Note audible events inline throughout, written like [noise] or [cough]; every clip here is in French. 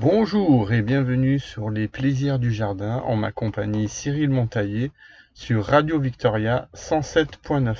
Bonjour et bienvenue sur les plaisirs du jardin en ma compagnie Cyril Montaillé sur Radio Victoria 107.9.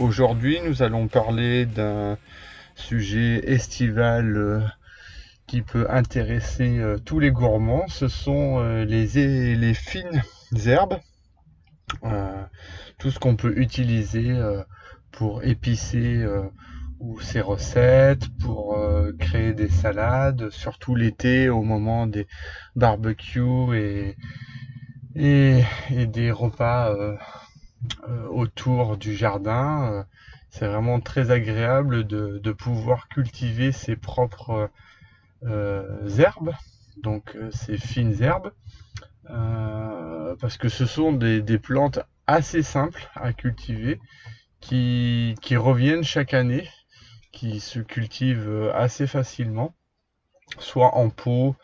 Aujourd'hui, nous allons parler d'un sujet estival euh, qui peut intéresser euh, tous les gourmands. Ce sont euh, les, fines herbes, tout ce qu'on peut utiliser pour épicer ou ses recettes, pour créer des salades, surtout l'été au moment des barbecues et, des repas autour du jardin. Euh, c'est vraiment très agréable de, pouvoir cultiver ses propres euh, herbes, donc euh, ces fines herbes, euh, parce que ce sont des, plantes assez simples à cultiver, qui, reviennent chaque année, qui se cultivent euh, assez facilement, soit en pot,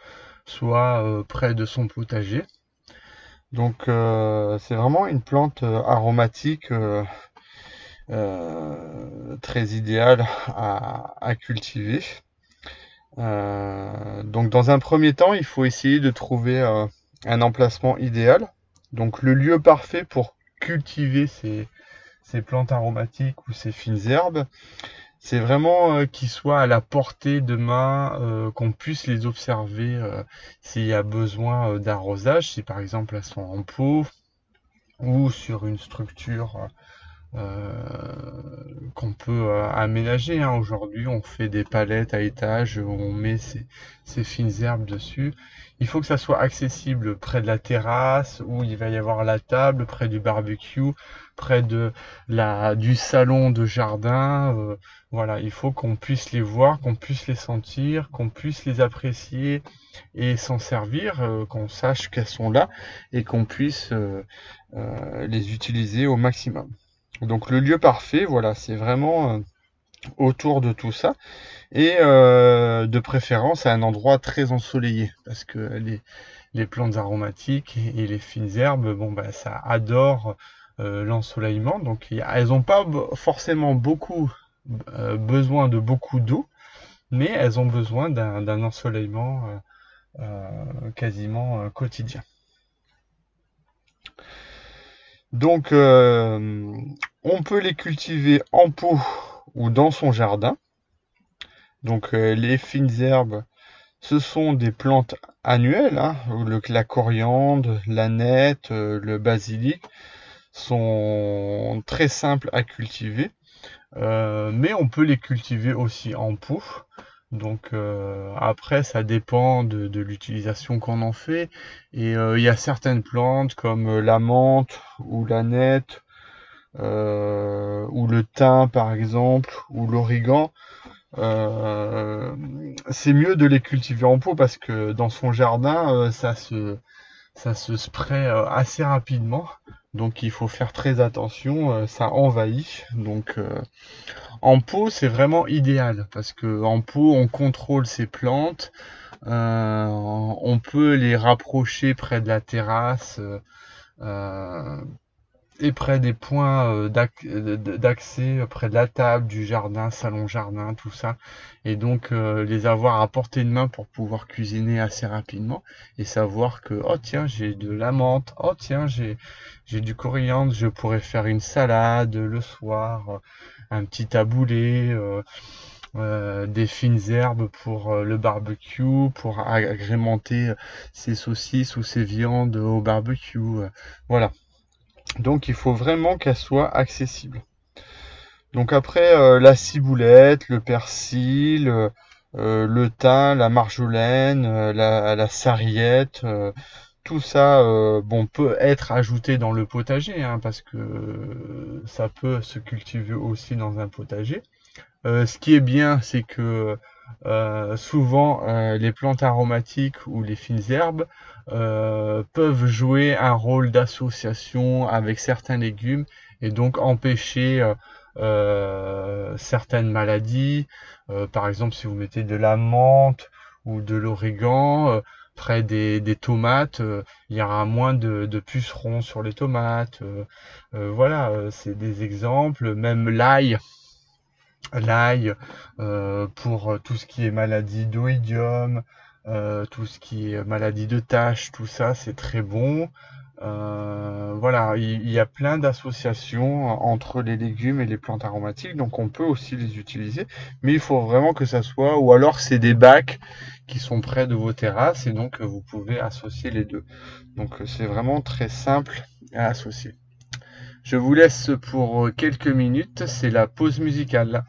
soit euh, près de son potager. Donc euh, c'est vraiment une plante euh, aromatique euh, très idéale à, cultiver. Donc dans un premier temps, il faut essayer de trouver un emplacement idéal. Donc le lieu parfait pour cultiver ces plantes aromatiques ou ces fines herbes, c'est vraiment euh, qu'ils soient à la portée de main, euh, qu'on puisse les observer euh, s'il y a besoin euh, d'arrosage, si par exemple elles sont en pot ou sur une structure qu'on peut euh, aménager. hein. Aujourd'hui, on fait des palettes à étage on met ces, fines herbes dessus. Il faut que ça soit accessible près de la terrasse où il va y avoir la table, près du barbecue, près de la, du salon de jardin. euh, voilà, il faut qu'on puisse les voir, qu'on puisse les sentir, qu'on puisse les apprécier et s'en servir, euh, qu'on sache qu'elles sont là et qu'on puisse euh, euh, les utiliser au maximum. Donc le lieu parfait, voilà, c'est vraiment euh, autour de tout ça et euh, de préférence à un endroit très ensoleillé parce que les, plantes aromatiques et les fines herbes, bon bah ça adore euh, l'ensoleillement, donc elles n'ont pas forcément beaucoup besoin de beaucoup d'eau, mais elles ont besoin d'un ensoleillement quasiment quotidien. Donc, euh, on peut les cultiver en pot ou dans son jardin. Donc, euh, les fines herbes, ce sont des plantes annuelles, hein, le- la coriandre, l'aneth, euh, le basilic sont très simples à cultiver, mais on peut les cultiver aussi en pot. Donc euh, après, ça dépend de, l'utilisation qu'on en fait. Et euh, il y a certaines plantes comme euh, la menthe ou l'aneth euh, ou le thym par exemple ou l'origan. C'est mieux de les cultiver en pot parce que dans son jardin, ça se ça se spray assez rapidement. Donc il faut faire très attention, euh, ça envahit. Donc euh, en pot, c'est vraiment idéal parce que en pot, on contrôle ses plantes, euh, on peut les rapprocher près de la terrasse et près des points euh, de- d'accès, euh, près de la table, du jardin, salon-jardin, tout ça. Et donc euh, les avoir à portée de main pour pouvoir cuisiner assez rapidement et savoir que oh tiens j'ai de la menthe, oh tiens j'ai du coriandre, je pourrais faire une salade le soir, euh, un petit taboulé, euh, euh, des fines herbes pour euh, le barbecue, pour ag- agrémenter euh, ses saucisses ou ses viandes au barbecue. euh, voilà. Donc il faut vraiment qu'elle soit accessible. Donc après euh, la ciboulette, le persil, euh, euh, le thym, la marjolaine, la, sarriette, tout ça bon peut être ajouté dans le potager hein, parce que ça peut se cultiver aussi dans un potager. Ce qui est bien, c'est que euh, souvent euh, les plantes aromatiques ou les fines herbes euh, peuvent jouer un rôle d'association avec certains légumes et donc empêcher certaines maladies. par exemple, si vous mettez de la menthe ou de l'origan près des, tomates, il y aura moins de, de, pucerons sur les tomates. voilà, c'est des exemples. Même l'ail, l'ail euh, pour tout ce qui est maladie d'oïdium, euh, tout ce qui est maladie de tache, tout ça, c'est très bon. Euh, voilà, il, y a plein d'associations entre les légumes et les plantes aromatiques, donc on peut aussi les utiliser, mais il faut vraiment que ça soit, ou alors c'est des bacs qui sont près de vos terrasses et donc vous pouvez associer les deux. Donc c'est vraiment très simple à associer. Je vous laisse pour quelques minutes, c'est la pause musicale.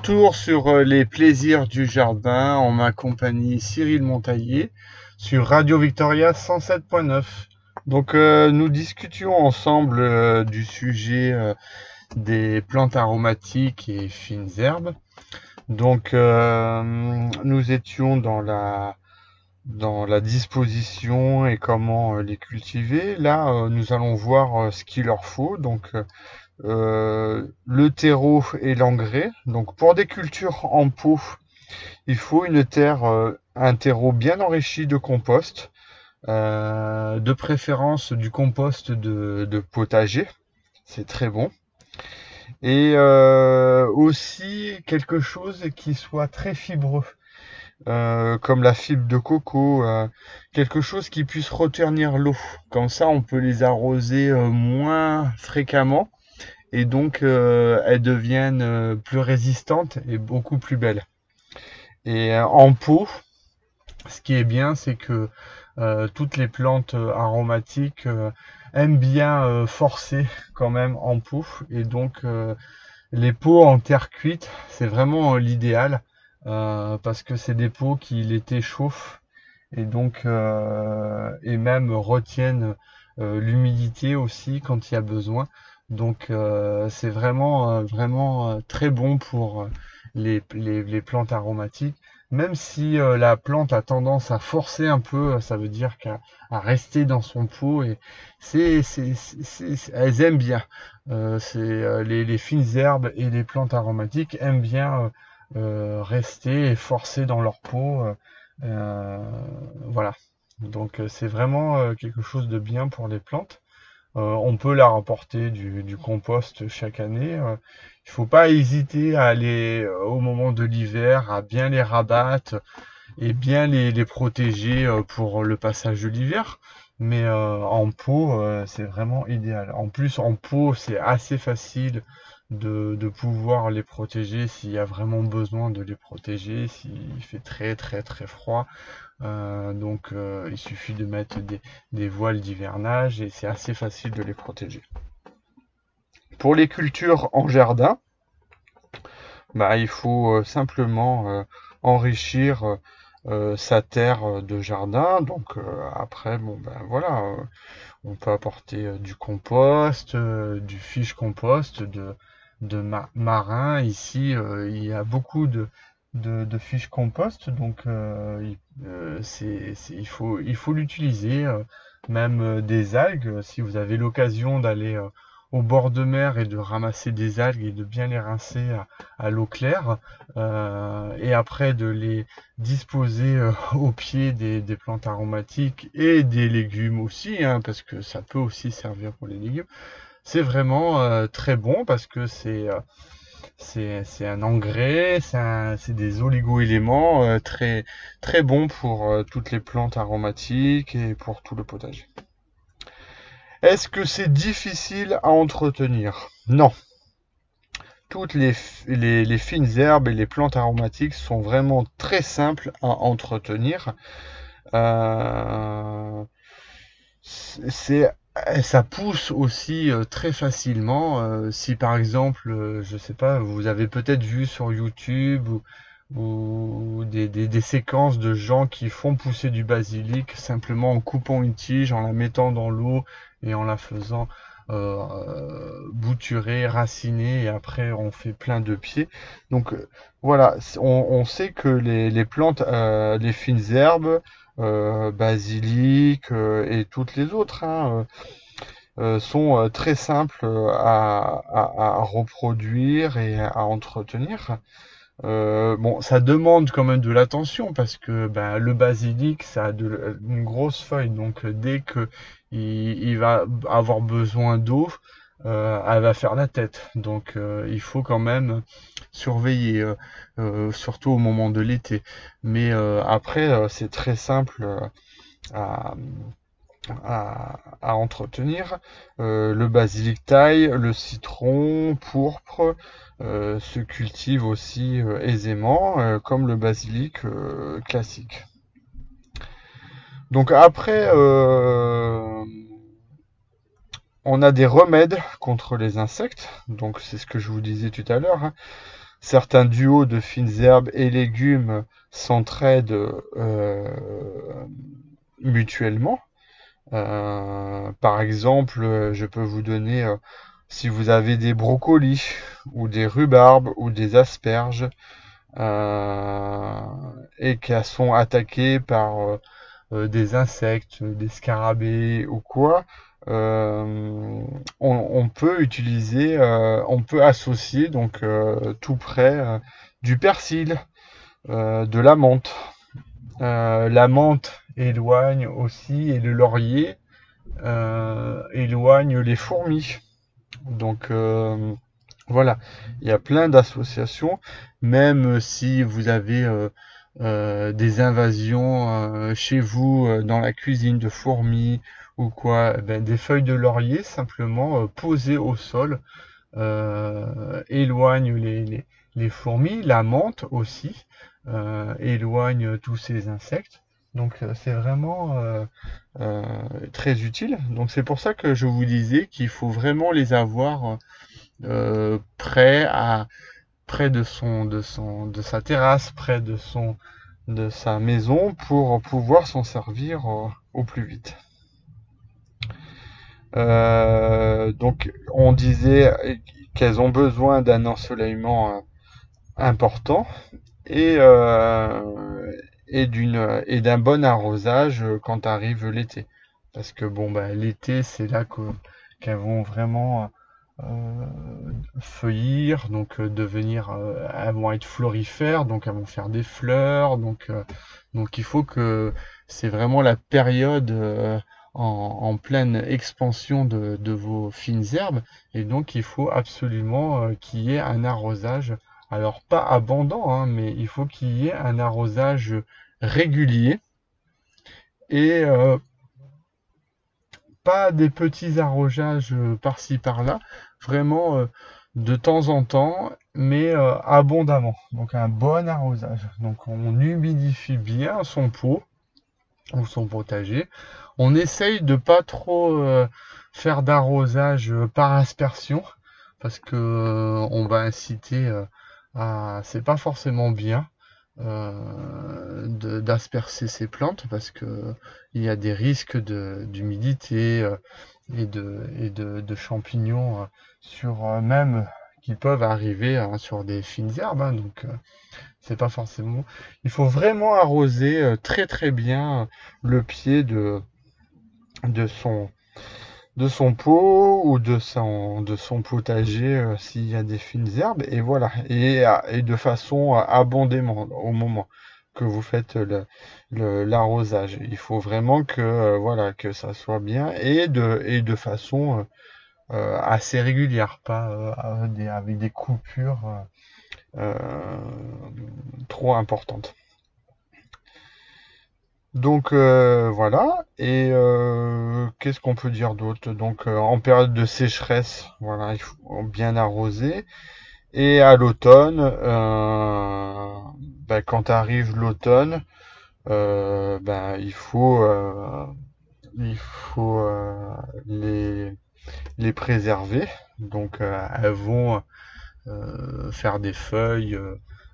Retour sur euh, les plaisirs du jardin en ma compagnie Cyril Montaillé sur Radio Victoria 107.9. Donc euh, nous discutions ensemble euh, du sujet des plantes aromatiques et fines herbes. Donc nous étions dans la dans la disposition et comment les cultiver. Là, nous allons voir ce qu'il leur faut. Donc euh, le terreau et l'engrais. Donc pour des cultures en pot, il faut une terre, euh, un terreau bien enrichi de compost, euh, de préférence du compost de, potager, c'est très bon. Et aussi quelque chose qui soit très fibreux. comme la fibre de coco, quelque chose qui puisse retenir l'eau. Comme ça, on peut les arroser moins fréquemment et donc euh, elles deviennent euh, plus résistantes et beaucoup plus belles. Et euh, en pot, ce qui est bien, c'est que toutes les plantes aromatiques aiment bien forcer quand même en pot. Et donc les pots en terre cuite, c'est vraiment l'idéal parce que c'est des pots qui l'été chauffent et donc et même retiennent l'humidité aussi quand il y a besoin. Donc euh, c'est vraiment euh, vraiment euh, très bon pour les, les, plantes aromatiques. Même si la plante a tendance à forcer un peu, ça veut dire qu'à rester dans son pot et c'est elles aiment bien. c'est les, les, fines herbes et les plantes aromatiques aiment bien rester et forcer dans leur pot. voilà. Donc c'est vraiment quelque chose de bien pour les plantes. Euh, on peut leur apporter du, compost chaque année. Euh, il ne faut pas hésiter à aller euh, au moment de l'hiver, à bien les rabattre et bien les, protéger pour le passage de l'hiver. mais en pot, c'est vraiment idéal. En plus, en pot, c'est assez facile de, de pouvoir les protéger s'il y a vraiment besoin de les protéger, s'il fait très très très froid. Euh, donc euh, il suffit de mettre des, voiles d'hivernage et c'est assez facile de les protéger. Pour les cultures en jardin, bah, il faut euh, simplement enrichir sa terre de jardin. Donc après, bon ben voilà, on peut apporter du compost, du fiche compost, de, de ma- marin. Ici, il y a beaucoup de, de, de fiche compost, donc euh, il, euh, c'est, c'est- il faut, il faut l'utiliser. euh, même des algues, si vous avez l'occasion d'aller au bord de mer et de ramasser des algues et de bien les rincer à, l'eau claire, et après de les disposer [laughs] au pied des, plantes aromatiques et des légumes aussi, hein, parce que ça peut aussi servir pour les légumes. C'est vraiment très bon parce que c'est c'est un engrais, c'est des oligo-éléments euh, très très bons pour euh, toutes les plantes aromatiques et pour tout le potager. Est-ce que c'est difficile à entretenir? Non. Toutes les, les fines herbes et les plantes aromatiques sont vraiment très simples à entretenir. Euh, c'est, ça pousse aussi euh, très facilement. euh, si par exemple, euh, je sais pas, vous avez peut-être vu sur YouTube ou, ou des, des, des séquences de gens qui font pousser du basilic simplement en coupant une tige, en la mettant dans l'eau et en la faisant euh, euh, bouturer, raciner et après on fait plein de pieds. Donc euh, voilà, on, on sait que les, les plantes, euh, les fines herbes, euh, basilic euh, et toutes les autres hein, euh, euh, sont euh, très simples euh, à, reproduire et à entretenir. Euh, bon, ça demande quand même de l'attention parce que ben, le basilic, ça a de, une grosse feuille, donc euh, dès que il, il va avoir besoin d'eau, euh, elle va faire la tête. Donc euh, il faut quand même surveiller, euh, euh, surtout au moment de l'été. Mais euh, après, euh, c'est très simple à, à, à entretenir. Le basilic thaï, le citron pourpre se cultivent aussi aisément, comme le basilic classique. Donc après, euh, on a des remèdes contre les insectes. Donc c'est ce que je vous disais tout à l'heure. hein. Certains duos de fines herbes et légumes s'entraident euh, mutuellement. Euh, par exemple, je peux vous donner, euh, si vous avez des brocolis ou des rhubarbes ou des asperges euh, et qu'elles sont attaquées par des insectes, des scarabées ou quoi, euh, on, peut utiliser, euh, on peut associer donc euh, tout près du persil, de la menthe. La menthe éloigne aussi et le laurier éloigne les fourmis. Donc voilà, il y a plein d'associations, même si vous avez des invasions euh, chez vous euh, dans la cuisine de fourmis ou quoi, eh ben, des feuilles de laurier simplement euh, posées au sol euh, éloignent les, les, les fourmis, la menthe aussi euh, éloigne tous ces insectes. Donc euh, c'est vraiment euh, euh, très utile. Donc c'est pour ça que je vous disais qu'il faut vraiment les avoir euh, près à près de son de son de sa terrasse, près de sa maison pour pouvoir s'en servir euh, au plus vite. Euh, donc on disait qu'elles ont besoin d'un ensoleillement euh, important et d'un bon arrosage quand arrive l'été. Parce que bon bah l'été c'est là que qu'elles vont vraiment feuillir, donc euh, devenir, euh, elles vont être florifères, donc elles vont faire des fleurs, donc euh, il faut que c'est vraiment la période euh, en, pleine expansion de, vos fines herbes, et donc il faut absolument euh, qu'il y ait un arrosage, alors pas abondant, hein, mais il faut qu'il y ait un arrosage régulier. Et euh, pas des petits arrosages euh, par-ci par-là, vraiment euh, de temps en temps, mais euh, abondamment. Donc un bon arrosage. Donc on humidifie bien son pot ou son potager. On essaye de pas trop faire d'arrosage par aspersion parce que on va inciter à c'est pas forcément bien euh, d'aspercer ces plantes parce que il y a des risques d'humidité euh, et, de, champignons euh, sur même qui peuvent arriver hein, sur des fines herbes. Hein, donc c'est pas forcément. Il faut vraiment arroser très très bien le pied de son de son pot ou de son, de son potager euh, s'il y a des fines herbes et voilà et, et de façon abondément au moment que vous faites l'arrosage. Le, il faut vraiment que euh, voilà que ça soit bien et de et de façon euh, assez régulière, pas avec des coupures trop importantes. Donc euh, voilà, et euh, qu'est-ce qu'on peut dire d'autre? Donc euh, en période de sécheresse, voilà, il faut bien arroser. Et à l'automne, ben, quand arrive l'automne, ben, il faut, il faut les, les préserver. Donc elles vont faire des feuilles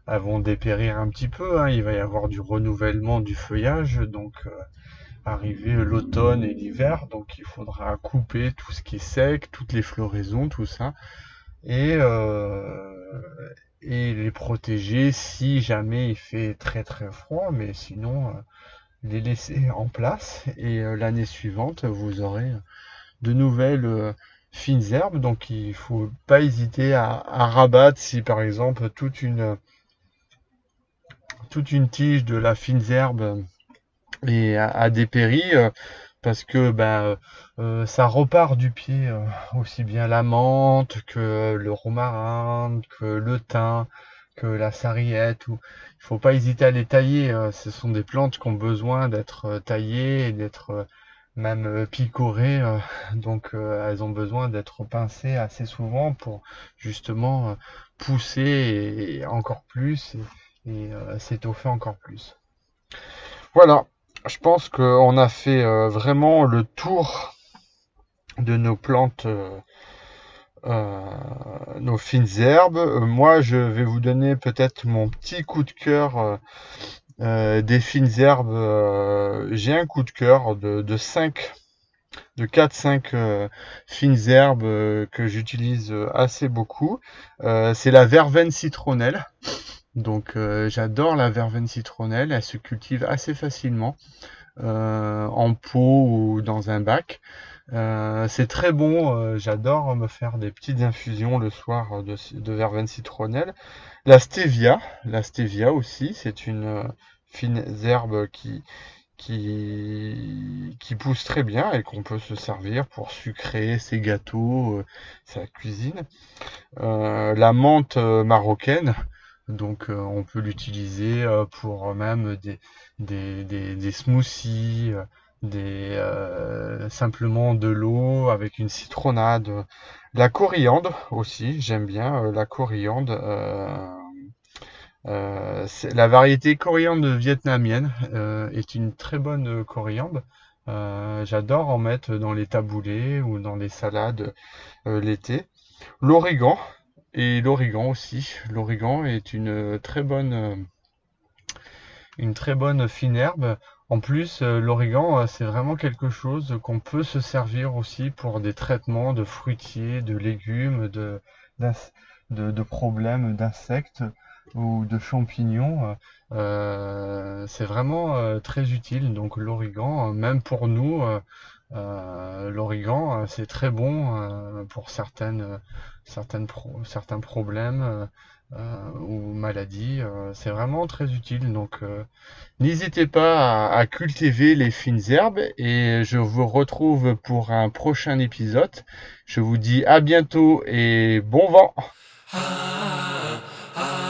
elles vont dépérir un petit peu. Hein. Il va y avoir du renouvellement du feuillage, donc euh, arriver l'automne et l'hiver, donc il faudra couper tout ce qui est sec, toutes les floraisons, tout ça, et, euh, et les protéger si jamais il fait très très froid, mais sinon euh, les laisser en place et l'année suivante vous aurez de nouvelles fines herbes donc il faut pas hésiter à, à rabattre si par exemple toute une une tige de la fine herbe et à, dépéri euh, parce que ben euh, ça repart du pied euh, aussi bien la menthe que le romarin, que le thym, que la sarriette. Ou... Il faut pas hésiter à les tailler. ce sont des plantes qui ont besoin d'être taillées et d'être même picorées. [laughs] donc elles ont besoin d'être pincées assez souvent pour justement pousser encore plus et euh, s'étoffer encore plus. Voilà, je pense qu'on a fait euh, vraiment le tour de nos plantes, euh, nos fines herbes. moi, je vais vous donner peut-être mon petit coup de cœur des fines herbes. J'ai un coup de cœur de, de 5 de 4-5 fines herbes que j'utilise assez beaucoup. c'est la verveine citronnelle. Donc euh, j'adore la verveine citronnelle, elle se cultive assez facilement euh, en pot ou dans un bac. Euh, c'est très bon, j'adore me faire des petites infusions le soir de, verveine citronnelle. La stevia, la stevia aussi, c'est une fine herbe qui, qui, qui pousse très bien et qu'on peut se servir pour sucrer ses gâteaux, sa cuisine. la menthe marocaine, donc euh, on peut l'utiliser euh, pour même des, smoothies, euh, simplement de l'eau avec une citronnade. La coriandre aussi, j'aime bien la coriandre. la variété coriandre vietnamienne est une très bonne coriandre. J'adore en mettre dans les taboulés ou dans les salades l'été. L'origan, et l'origan aussi. L'origan est une très bonne, euh, une très bonne fine herbe. En plus, euh, l'origan, euh, c'est vraiment quelque chose qu'on peut se servir aussi pour des traitements de fruitiers, de légumes, de, de, problèmes d'insectes ou de champignons. c'est vraiment très utile. Donc l'origan, même pour nous, euh, l'origan, euh, c'est très bon euh, pour certains problèmes ou maladies. c'est vraiment très utile. Donc, n'hésitez pas à, cultiver les fines herbes et je vous retrouve pour un prochain épisode. Je vous dis à bientôt et bon vent. Ah,